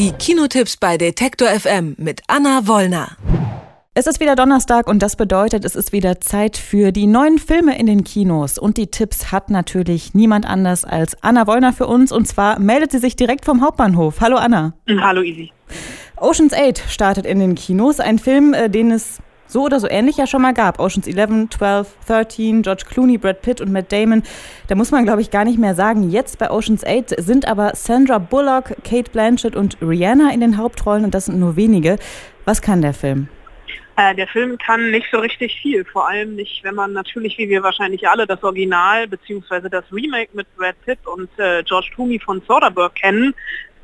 Die Kinotipps bei Detektor FM mit Anna Wollner. Es ist wieder Donnerstag und das bedeutet, es ist wieder Zeit für die neuen Filme in den Kinos. Und die Tipps hat natürlich niemand anders als Anna Wollner für uns. Und zwar meldet sie sich direkt vom Hauptbahnhof. Hallo Anna. Hallo Easy. Ocean's 8 startet in den Kinos. Ein Film, äh, den es so oder so ähnlich ja schon mal gab. Oceans 11, 12, 13, George Clooney, Brad Pitt und Matt Damon. Da muss man, glaube ich, gar nicht mehr sagen. Jetzt bei Oceans 8 sind aber Sandra Bullock, Kate Blanchett und Rihanna in den Hauptrollen und das sind nur wenige. Was kann der Film? Äh, der Film kann nicht so richtig viel, vor allem nicht, wenn man natürlich, wie wir wahrscheinlich alle, das Original bzw. das Remake mit Brad Pitt und äh, George Clooney von Soderbergh kennen,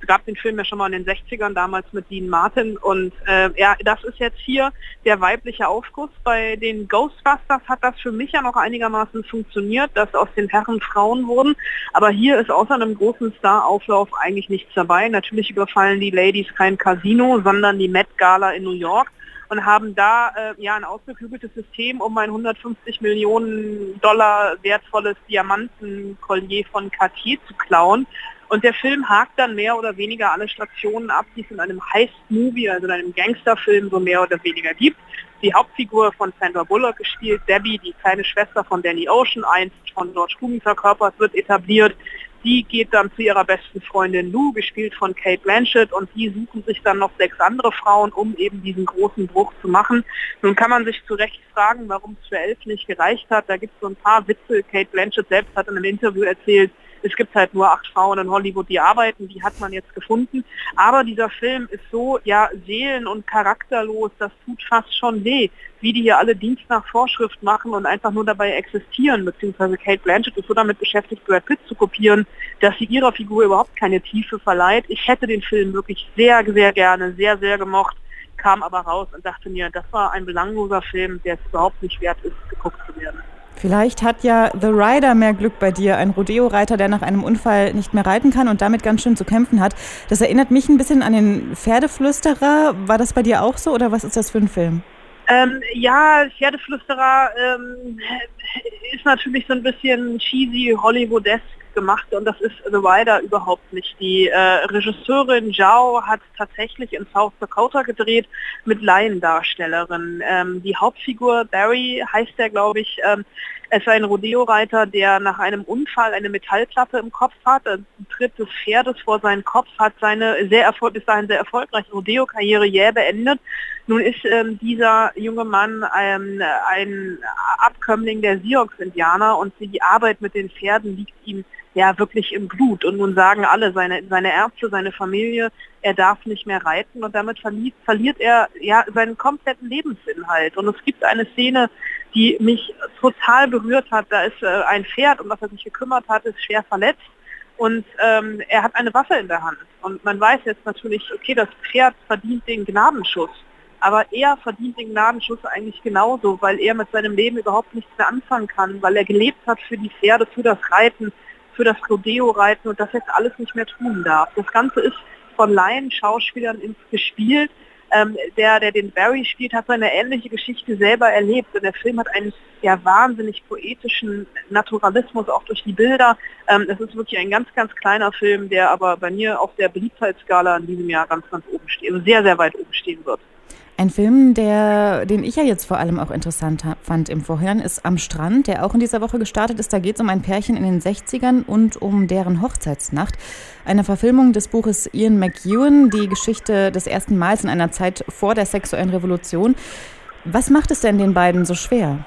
es gab den Film ja schon mal in den 60ern, damals mit Dean Martin. Und äh, ja, das ist jetzt hier der weibliche Aufguss. Bei den Ghostbusters hat das für mich ja noch einigermaßen funktioniert, dass aus den Herren Frauen wurden. Aber hier ist außer einem großen Star-Auflauf eigentlich nichts dabei. Natürlich überfallen die Ladies kein Casino, sondern die Met Gala in New York und haben da äh, ja ein ausgeklügeltes System, um ein 150 Millionen Dollar wertvolles Diamantenkollier von Cartier zu klauen. Und der Film hakt dann mehr oder weniger alle Stationen ab, die es in einem Heist-Movie, also in einem Gangsterfilm so mehr oder weniger gibt. Die Hauptfigur von Sandra Bullock gespielt, Debbie, die kleine Schwester von Danny Ocean, einst von George Clooney verkörpert, wird etabliert. Die geht dann zu ihrer besten Freundin Lou, gespielt von Kate Blanchett, und die suchen sich dann noch sechs andere Frauen, um eben diesen großen Bruch zu machen. Nun kann man sich zu Recht fragen, warum es für elf nicht gereicht hat. Da gibt es so ein paar Witze. Kate Blanchett selbst hat in einem Interview erzählt, es gibt halt nur acht Frauen in Hollywood, die arbeiten, die hat man jetzt gefunden. Aber dieser Film ist so ja seelen- und charakterlos, das tut fast schon weh, wie die hier alle Dienst nach Vorschrift machen und einfach nur dabei existieren, beziehungsweise Kate Blanchett ist so damit beschäftigt, Brad Pitt zu kopieren, dass sie ihrer Figur überhaupt keine Tiefe verleiht. Ich hätte den Film wirklich sehr, sehr gerne, sehr, sehr gemocht, kam aber raus und dachte mir, das war ein belangloser Film, der es überhaupt nicht wert ist, geguckt zu werden. Vielleicht hat ja The Rider mehr Glück bei dir, ein Rodeo-Reiter, der nach einem Unfall nicht mehr reiten kann und damit ganz schön zu kämpfen hat. Das erinnert mich ein bisschen an den Pferdeflüsterer. War das bei dir auch so oder was ist das für ein Film? Ähm, ja, Pferdeflüsterer ähm, ist natürlich so ein bisschen cheesy, Hollywoodesk gemacht und das ist The Rider überhaupt nicht. Die äh, Regisseurin Zhao hat tatsächlich in South Dakota gedreht mit Laiendarstellerin. Ähm, die Hauptfigur Barry heißt er, glaube ich, ähm, es ist ein Rodeo-Reiter, der nach einem Unfall eine Metallklappe im Kopf hat. Ein Tritt des Pferdes vor seinen Kopf hat seine sehr erfolg bis dahin sehr erfolgreiche Rodeo-Karriere jäh beendet. Nun ist ähm, dieser junge Mann ähm, ein Abkömmling der Sioux-Indianer und die Arbeit mit den Pferden liegt ihm ja wirklich im Blut. Und nun sagen alle, seine, seine Ärzte, seine Familie, er darf nicht mehr reiten und damit verliert, verliert er ja seinen kompletten Lebensinhalt. Und es gibt eine Szene, die mich total berührt hat. Da ist äh, ein Pferd, um das er sich gekümmert hat, ist schwer verletzt und ähm, er hat eine Waffe in der Hand. Und man weiß jetzt natürlich, okay, das Pferd verdient den Gnadenschuss. Aber er verdient den Gnadenschuss eigentlich genauso, weil er mit seinem Leben überhaupt nichts mehr anfangen kann, weil er gelebt hat für die Pferde, für das Reiten, für das Rodeo-Reiten und das jetzt alles nicht mehr tun darf. Das Ganze ist von Laien-Schauspielern gespielt. Ähm, der, der den Barry spielt, hat seine ähnliche Geschichte selber erlebt. Und der Film hat einen ja wahnsinnig poetischen Naturalismus auch durch die Bilder. Ähm, es ist wirklich ein ganz, ganz kleiner Film, der aber bei mir auf der Beliebtheitsskala in diesem Jahr ganz, ganz oben steht, also sehr, sehr weit oben stehen wird. Ein Film, der, den ich ja jetzt vor allem auch interessant fand im Vorhinein, ist Am Strand, der auch in dieser Woche gestartet ist. Da geht es um ein Pärchen in den 60ern und um deren Hochzeitsnacht. Eine Verfilmung des Buches Ian McEwan, die Geschichte des ersten Mals in einer Zeit vor der sexuellen Revolution. Was macht es denn den beiden so schwer?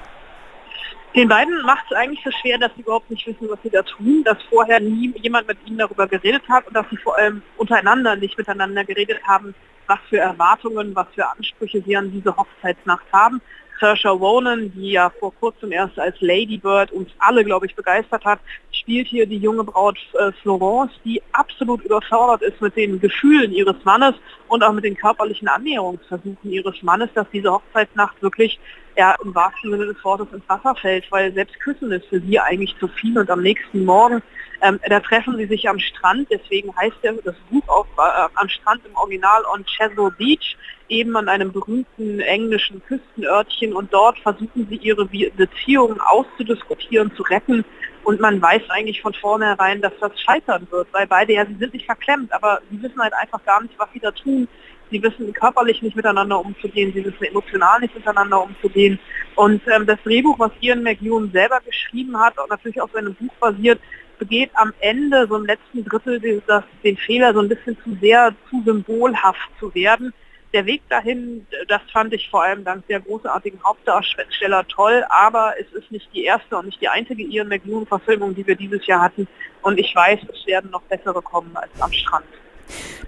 Den beiden macht es eigentlich so schwer, dass sie überhaupt nicht wissen, was sie da tun, dass vorher nie jemand mit ihnen darüber geredet hat und dass sie vor allem untereinander nicht miteinander geredet haben, was für Erwartungen, was für Ansprüche sie an diese Hochzeitsnacht haben. Saoirse Ronan, die ja vor kurzem erst als Lady Bird uns alle, glaube ich, begeistert hat, spielt hier die junge Braut äh, Florence, die absolut überfordert ist mit den Gefühlen ihres Mannes und auch mit den körperlichen Annäherungsversuchen ihres Mannes, dass diese Hochzeitsnacht wirklich ja, im wahrsten Sinne des Wortes ins Wasser fällt, weil selbst Küssen ist für sie eigentlich zu viel und am nächsten Morgen, ähm, da treffen sie sich am Strand, deswegen heißt ja das Buch auch äh, am Strand im Original on Chesil Beach, eben an einem berühmten englischen Küstenörtchen und dort versuchen sie ihre Beziehungen auszudiskutieren, zu retten Und man weiß eigentlich von vornherein, dass das scheitern wird, weil beide ja, sie sind nicht verklemmt, aber sie wissen halt einfach gar nicht, was sie da tun. Sie wissen körperlich nicht miteinander umzugehen, sie wissen emotional nicht miteinander umzugehen. Und ähm, das Drehbuch, was Ian McEwan selber geschrieben hat und natürlich auf seinem Buch basiert, begeht am Ende, so im letzten Drittel, das, den Fehler, so ein bisschen zu sehr, zu symbolhaft zu werden. Der Weg dahin, das fand ich vor allem dank der großartigen Hauptdarsteller toll, aber es ist nicht die erste und nicht die einzige Ian McEwan-Verfilmung, die wir dieses Jahr hatten. Und ich weiß, es werden noch bessere kommen als am Strand.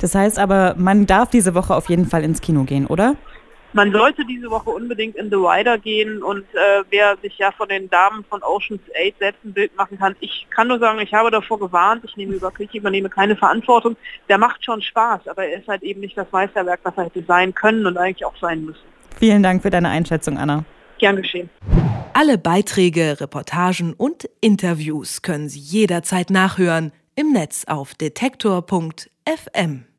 Das heißt aber, man darf diese Woche auf jeden Fall ins Kino gehen, oder? Man sollte diese Woche unbedingt in The Rider gehen und äh, wer sich ja von den Damen von Ocean's 8 selbst ein Bild machen kann, ich kann nur sagen, ich habe davor gewarnt, ich nehme über ich übernehme keine Verantwortung. Der macht schon Spaß, aber er ist halt eben nicht das Meisterwerk, was er hätte sein können und eigentlich auch sein müssen. Vielen Dank für deine Einschätzung, Anna. Gern geschehen. Alle Beiträge, Reportagen und Interviews können Sie jederzeit nachhören im Netz auf detektor.fm.